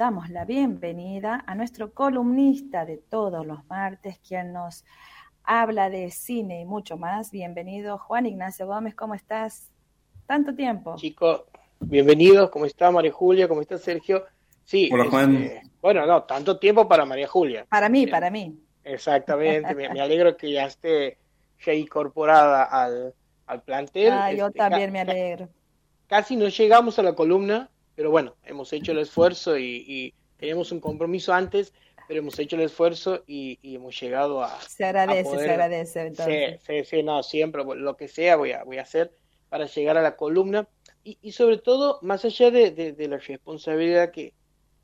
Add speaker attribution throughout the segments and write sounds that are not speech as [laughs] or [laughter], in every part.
Speaker 1: damos la bienvenida a nuestro columnista de todos los martes, quien nos habla de cine y mucho más. Bienvenido, Juan Ignacio Gómez, ¿cómo estás? Tanto tiempo.
Speaker 2: Chicos, bienvenidos, ¿cómo está María Julia? ¿Cómo está Sergio?
Speaker 3: Sí, Hola, Juan.
Speaker 2: Este, bueno, no, tanto tiempo para María Julia.
Speaker 1: Para mí, para mí.
Speaker 2: Exactamente, [laughs] me, alegro que ya esté ya incorporada al, al plantel.
Speaker 1: Ah, yo este, también me alegro.
Speaker 2: Casi no llegamos a la columna, pero bueno, hemos hecho el esfuerzo y, teníamos un compromiso antes, pero hemos hecho el esfuerzo y, hemos llegado a...
Speaker 1: Se agradece, se agradece. Entonces.
Speaker 2: Sí, sí, sí, no, siempre, lo que sea voy a, voy a hacer para llegar a la columna y, sobre todo, más allá de, la responsabilidad que,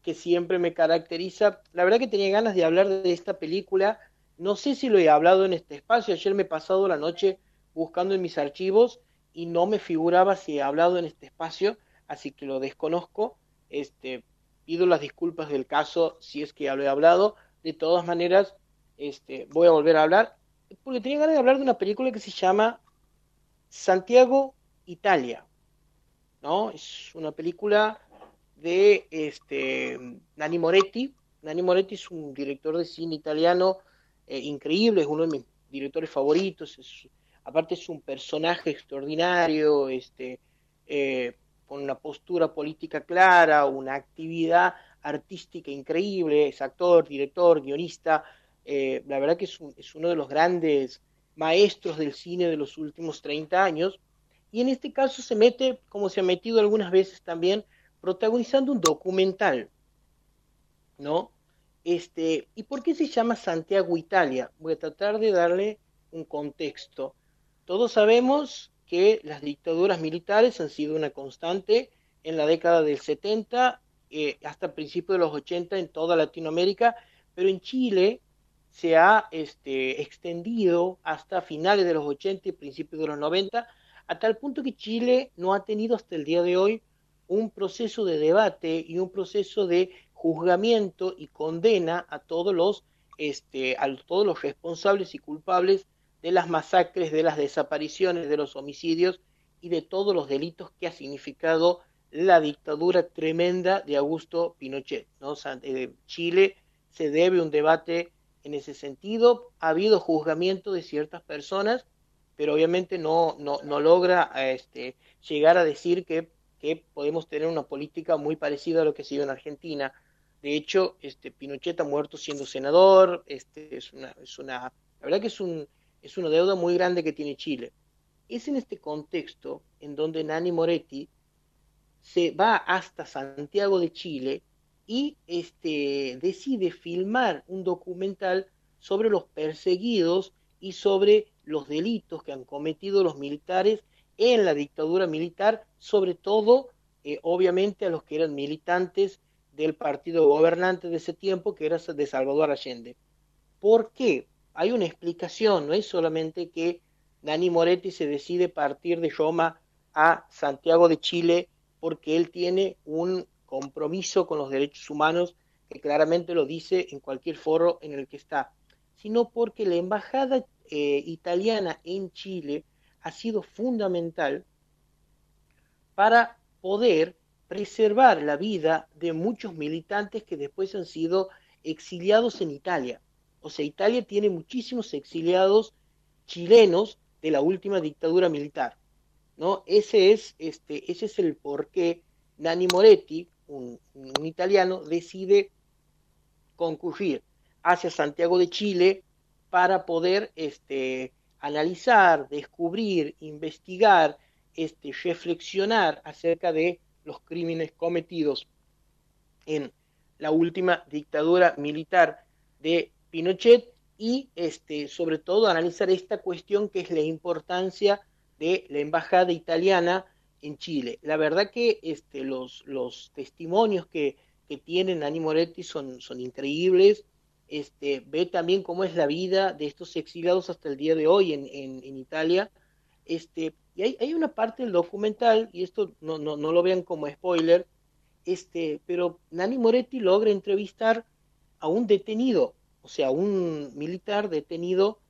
Speaker 2: que siempre me caracteriza, la verdad que tenía ganas de hablar de esta película, no sé si lo he hablado en este espacio, ayer me he pasado la noche buscando en mis archivos y no me figuraba si he hablado en este espacio, así que lo desconozco. Este, pido las disculpas del caso si es que ya lo he hablado. De todas maneras, este, voy a volver a hablar, porque tenía ganas de hablar de una película que se llama Santiago, Italia. ¿no? Es una película de este, Nani Moretti. Nani Moretti es un director de cine italiano eh, increíble, es uno de mis directores favoritos. aparte es un personaje extraordinario, este, eh, con una postura política clara, una actividad artística increíble, es actor, director, guionista, eh, la verdad que es, es, uno de los grandes maestros del cine de los últimos 30 años, y en este caso se mete, como se ha metido algunas veces también, protagonizando un documental, ¿no? Este, ¿Y por qué se llama Santiago Italia? Voy a tratar de darle un contexto. Todos sabemos que las dictaduras militares han sido una constante en la década del 70 eh, hasta principios de los 80 en toda Latinoamérica, pero en Chile se ha este, extendido hasta finales de los 80 y principios de los 90, a tal punto que Chile no ha tenido hasta el día de hoy un proceso de debate y un proceso de juzgamiento y condena a todos los este, a todos los responsables y culpables de las masacres, de las desapariciones, de los homicidios y de todos los delitos que ha significado la dictadura tremenda de Augusto Pinochet. ¿no? Chile se debe un debate en ese sentido. Ha habido juzgamiento de ciertas personas, pero obviamente no, no, no logra este, llegar a decir que, que, podemos tener una política muy parecida a lo que se dio en Argentina. De hecho, este, Pinochet ha muerto siendo senador, este, es una, es una, la verdad que es un, es una deuda muy grande que tiene Chile. Es en este contexto en donde Nani Moretti se va hasta Santiago de Chile y este, decide filmar un documental sobre los perseguidos y sobre los delitos que han cometido los militares en la dictadura militar, sobre todo, eh, obviamente, a los que eran militantes del partido gobernante de ese tiempo, que era de Salvador Allende. ¿Por qué? Hay una explicación, no es solamente que Dani Moretti se decide partir de Roma a Santiago de Chile porque él tiene un compromiso con los derechos humanos que claramente lo dice en cualquier foro en el que está, sino porque la embajada eh, italiana en Chile ha sido fundamental para poder preservar la vida de muchos militantes que después han sido exiliados en Italia. O sea, Italia tiene muchísimos exiliados chilenos de la última dictadura militar. ¿no? Ese, es, este, ese es el por qué Nani Moretti, un, italiano, decide concurrir hacia Santiago de Chile para poder este, analizar, descubrir, investigar, este, reflexionar acerca de los crímenes cometidos en la última dictadura militar de Pinochet y este, sobre todo analizar esta cuestión que es la importancia de la embajada italiana en Chile. La verdad que este, los, los testimonios que, que tienen Moretti son, son increíbles. Este, ve también cómo es la vida de estos exiliados hasta el día de hoy en, en, Italia. Este, y hay, hay, una parte del documental, y esto no, no, no lo vean como spoiler, este, pero Nani Moretti logra entrevistar a un detenido o sea, un militar detenido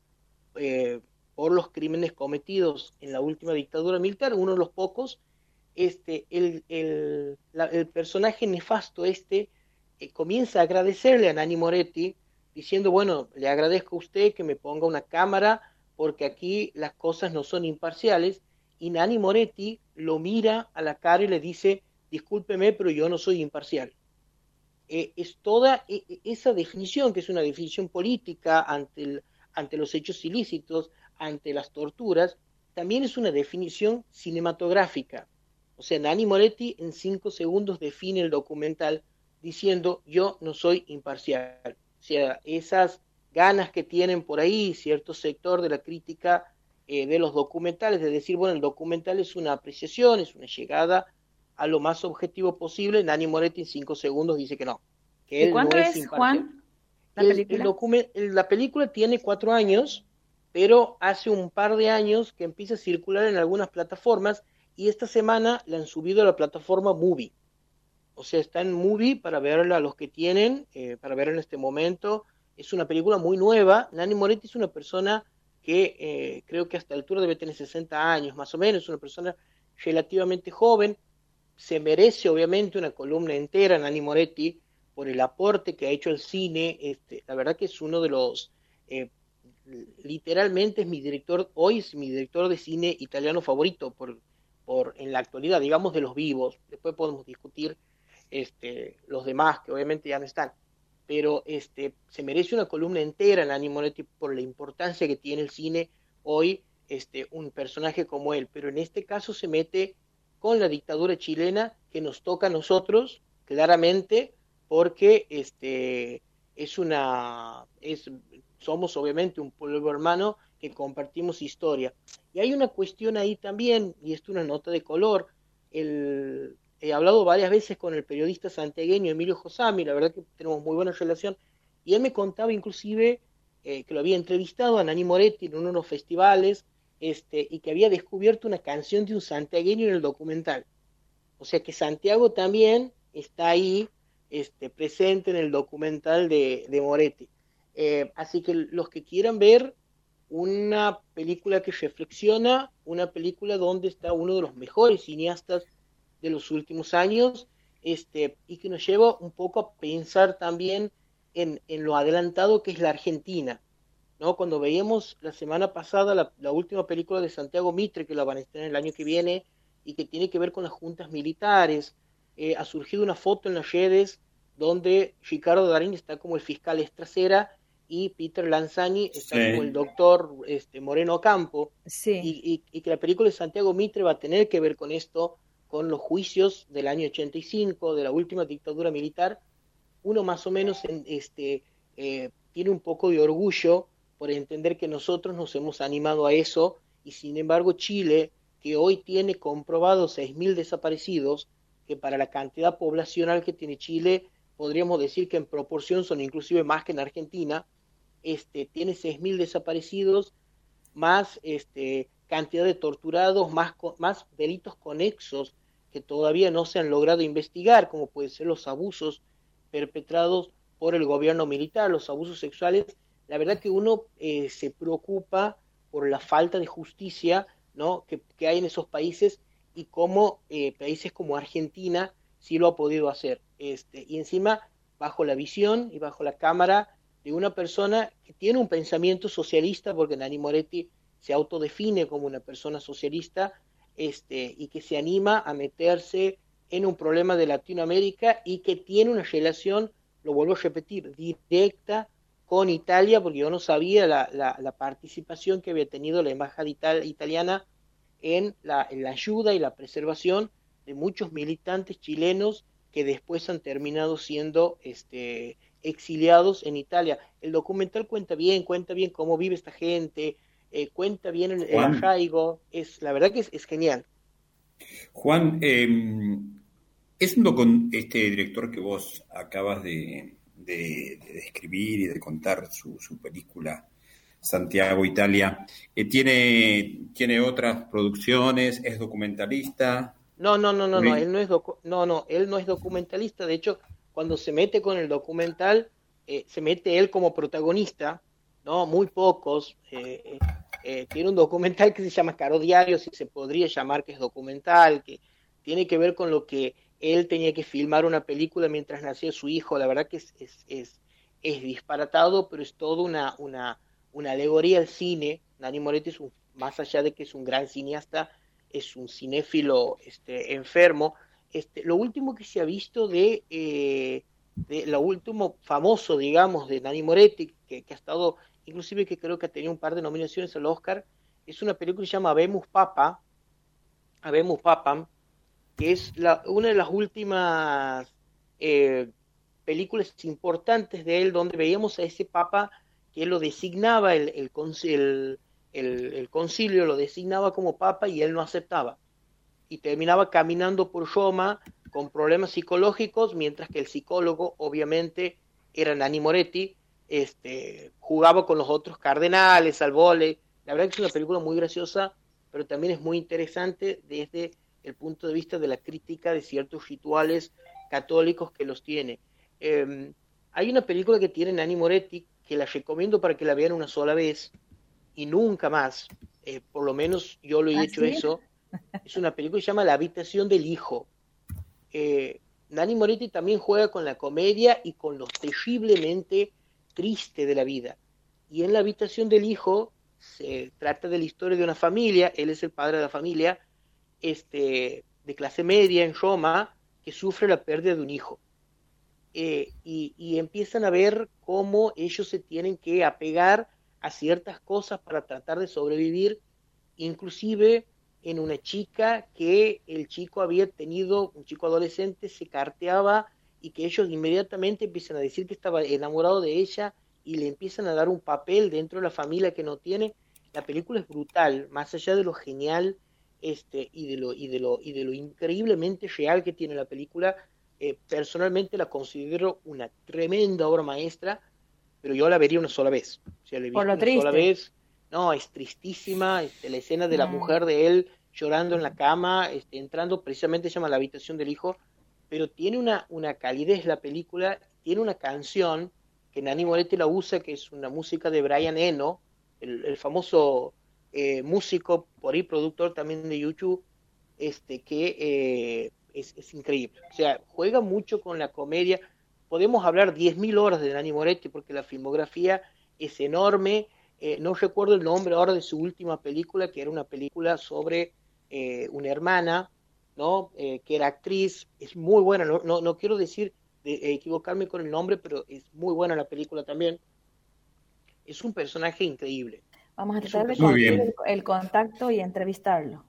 Speaker 2: eh, por los crímenes cometidos en la última dictadura militar, uno de los pocos, este, el, el, personaje nefasto este eh, comienza a agradecerle a Nani Moretti, diciendo, bueno, le agradezco a usted que me ponga una cámara porque aquí las cosas no son imparciales, y Nani Moretti lo mira a la cara y le dice, discúlpeme, pero yo no soy imparcial. Eh, es toda e, e, esa definición, que es una definición política ante, ante los hechos ilícitos, ante las torturas, también es una definición cinematográfica. O sea, Nani Moretti en cinco segundos define el documental diciendo yo no soy imparcial. O sea, esas ganas que tienen por ahí cierto sector de la crítica eh, de los documentales, de decir, bueno, el documental es una apreciación, es una llegada a lo más objetivo posible. Nani Moretti en cinco segundos dice que no. Que
Speaker 1: él cuándo es, Juan,
Speaker 2: la película? la película tiene cuatro años, pero hace un par de años que empieza a circular en algunas plataformas y esta semana la han subido a la plataforma Movie. O sea, está en Movie para verla a los que tienen, eh, para ver en este momento. Es una película muy nueva. Nani Moretti es una persona que eh, creo que hasta la altura debe tener 60 años, más o menos, es una persona relativamente joven, se merece obviamente una columna entera Nani Moretti por el aporte que ha hecho el cine. Este, la verdad que es uno de los, eh, literalmente es mi director, hoy es mi director de cine italiano favorito por, por en la actualidad, digamos de los vivos. Después podemos discutir este, los demás que obviamente ya no están. Pero este, se merece una columna entera Nani Moretti por la importancia que tiene el cine hoy, este, un personaje como él. Pero en este caso se mete con la dictadura chilena que nos toca a nosotros claramente porque este es una es somos obviamente un pueblo hermano que compartimos historia. Y hay una cuestión ahí también y esto es una nota de color. El, he hablado varias veces con el periodista santiagueño Emilio Josami la verdad que tenemos muy buena relación y él me contaba inclusive eh, que lo había entrevistado a Nani Moretti en uno de los festivales este, y que había descubierto una canción de un santiagueño en el documental. O sea que Santiago también está ahí este, presente en el documental de, de Moretti. Eh, así que los que quieran ver una película que reflexiona, una película donde está uno de los mejores cineastas de los últimos años, este, y que nos lleva un poco a pensar también en, en lo adelantado que es la Argentina. ¿No? Cuando veíamos la semana pasada la, última película de Santiago Mitre, que la van a estrenar el año que viene, y que tiene que ver con las juntas militares, eh, ha surgido una foto en las redes donde Ricardo Darín está como el fiscal estrasera y Peter Lanzani está como el doctor este, Moreno Campo, y, y, que la película de Santiago Mitre va a tener que ver con esto, con los juicios del año 85, de la última dictadura militar, uno más o menos en, este, eh, tiene un poco de orgullo por entender que nosotros nos hemos animado a eso y sin embargo Chile, que hoy tiene comprobados 6.000 desaparecidos, que para la cantidad poblacional que tiene Chile, podríamos decir que en proporción son inclusive más que en Argentina, este, tiene 6.000 desaparecidos, más este, cantidad de torturados, más, más delitos conexos que todavía no se han logrado investigar, como pueden ser los abusos perpetrados por el gobierno militar, los abusos sexuales la verdad que uno eh, se preocupa por la falta de justicia ¿no? que, hay en esos países y cómo eh, países como Argentina sí lo ha podido hacer. Este, y encima, bajo la visión y bajo la cámara de una persona que tiene un pensamiento socialista, porque Nani Moretti se autodefine como una persona socialista, este, y que se anima a meterse en un problema de Latinoamérica y que tiene una relación, lo vuelvo a repetir, directa con Italia, porque yo no sabía la, la, participación que había tenido la embajada italiana en la, en la, ayuda y la preservación de muchos militantes chilenos que después han terminado siendo este, exiliados en Italia. El documental cuenta bien, cuenta bien cómo vive esta gente, eh, cuenta bien el, el, arraigo, es, la verdad que es, es genial.
Speaker 3: Juan, eh, es un este director que vos acabas de, de, describir y de contar su, película Santiago, Italia. Eh, ¿tiene, ¿Tiene otras producciones? ¿Es documentalista?
Speaker 2: No, no, no, no, no, él no es no, no, él no es documentalista. De hecho, cuando se mete con el documental, eh, se mete él como protagonista, ¿no? Muy pocos. Eh, tiene un documental que se llama Caro Diario, si se podría llamar que es documental, que tiene que ver con lo que él tenía que filmar una película mientras nacía su hijo, la verdad que es, es, es, es disparatado, pero es todo una, una, una alegoría al cine. Nani Moretti es un, más allá de que es un gran cineasta, es un cinéfilo este, enfermo. Este, lo último que se ha visto de, eh, de lo último famoso, digamos, de Nani Moretti, que, que, ha estado, inclusive que creo que ha tenido un par de nominaciones al Oscar, es una película que se llama Vemos Papa, Habemos Papam, que es la, una de las últimas eh, películas importantes de él, donde veíamos a ese papa que lo designaba, el, el, el, el, concilio lo designaba como papa y él no aceptaba. Y terminaba caminando por Roma con problemas psicológicos, mientras que el psicólogo, obviamente, era Nani Moretti, este, jugaba con los otros cardenales, al vole. La verdad que es una película muy graciosa, pero también es muy interesante desde el punto de vista de la crítica de ciertos rituales católicos que los tiene. Eh, hay una película que tiene Nani Moretti que la recomiendo para que la vean una sola vez y nunca más. Eh, por lo menos yo lo he ¿Ah, hecho eso. Es una película que se llama La habitación del hijo. Eh, Nani Moretti también juega con la comedia y con lo terriblemente triste de la vida. Y en La habitación del hijo se trata de la historia de una familia, él es el padre de la familia, este, de clase media en Roma que sufre la pérdida de un hijo. Eh, y, y, empiezan a ver cómo ellos se tienen que apegar a ciertas cosas para tratar de sobrevivir, inclusive en una chica que el chico había tenido, un chico adolescente, se carteaba y que ellos inmediatamente empiezan a decir que estaba enamorado de ella y le empiezan a dar un papel dentro de la familia que no tiene. La película es brutal, más allá de lo genial este, y, de lo, y, de lo, y de lo increíblemente real que tiene la película, eh, personalmente la considero una tremenda obra maestra, pero yo la vería una sola vez. O sea, la
Speaker 1: Por lo
Speaker 2: una
Speaker 1: triste.
Speaker 2: sola vez. No, es tristísima, este, la escena de la
Speaker 1: Mm.
Speaker 2: mujer de él llorando en la cama, este, entrando, precisamente se llama La habitación del hijo, pero tiene una, una calidez la película, tiene una canción que Nani Moretti la usa, que es una música de Brian Eno, el, el famoso eh, músico, por ahí productor también de YouTube, este, que eh, es, es, increíble. O sea, juega mucho con la comedia. Podemos hablar 10.000 horas de Nani Moretti porque la filmografía es enorme. Eh, no recuerdo el nombre ahora de su última película, que era una película sobre eh, una hermana, ¿no? Que era actriz. Es muy buena. No, no, no quiero decir de, equivocarme con el nombre, pero es muy buena la película también. Es un personaje increíble.
Speaker 1: Vamos a tratar de conseguir el, el, contacto y entrevistarlo.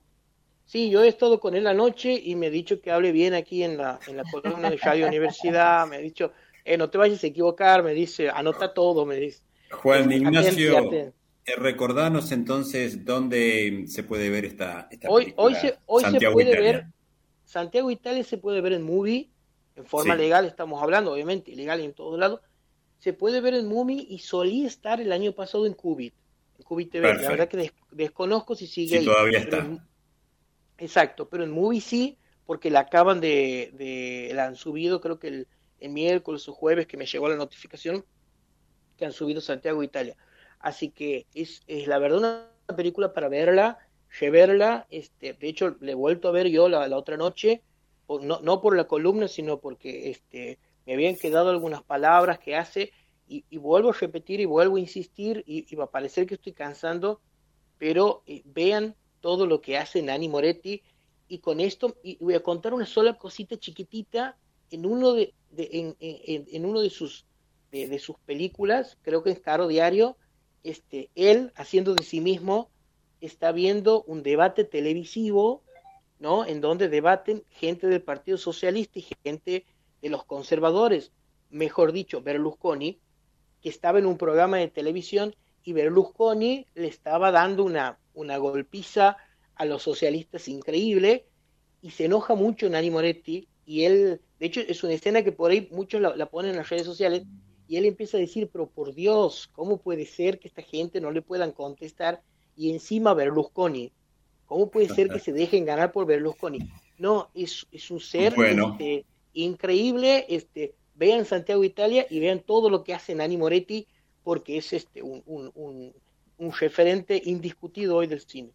Speaker 2: Sí, yo he estado con él anoche y me ha dicho que hable bien aquí en la, en la columna de Radio Universidad. Me ha dicho, eh, no te vayas a equivocar, me dice, anota todo, me dice.
Speaker 3: Juan Ignacio, eh, recordanos entonces dónde se puede ver esta, esta
Speaker 2: hoy,
Speaker 3: película.
Speaker 2: Hoy se, hoy se puede Italia. ver, Santiago Italia se puede ver en movie, en forma sí. legal estamos hablando, obviamente, ilegal en todos lados. Se puede ver en movie y solía estar el año pasado en Cubit. Cubit TV. La verdad que des desconozco si sigue
Speaker 3: sí,
Speaker 2: ahí.
Speaker 3: todavía está.
Speaker 2: En, exacto, pero en Movie sí, porque la acaban de, de la han subido, creo que el, el, miércoles o jueves que me llegó la notificación que han subido Santiago Italia. Así que es, es la verdad una película para verla, reverla. Este, de hecho, le he vuelto a ver yo la, la otra noche, no, no por la columna, sino porque este, me habían quedado algunas palabras que hace y, vuelvo a repetir y vuelvo a insistir y, y va a parecer que estoy cansando, pero eh, vean todo lo que hace Nani Moretti y con esto y voy a contar una sola cosita chiquitita en uno de, de en, en, en, uno de sus de, de, sus películas creo que es Caro Diario este él haciendo de sí mismo está viendo un debate televisivo no en donde debaten gente del Partido Socialista y gente de los conservadores mejor dicho Berlusconi que estaba en un programa de televisión y Berlusconi le estaba dando una, una golpiza a los socialistas increíble y se enoja mucho Nani Moretti y él, de hecho es una escena que por ahí muchos la, la, ponen en las redes sociales y él empieza a decir, pero por Dios, ¿cómo puede ser que esta gente no le puedan contestar? Y encima Berlusconi, ¿cómo puede ser que se dejen ganar por Berlusconi? No, es, es un ser
Speaker 3: bueno.
Speaker 2: este, increíble, este, vean Santiago Italia y vean todo lo que hace Nani Moretti porque es este un, un, un, un referente indiscutido hoy del cine.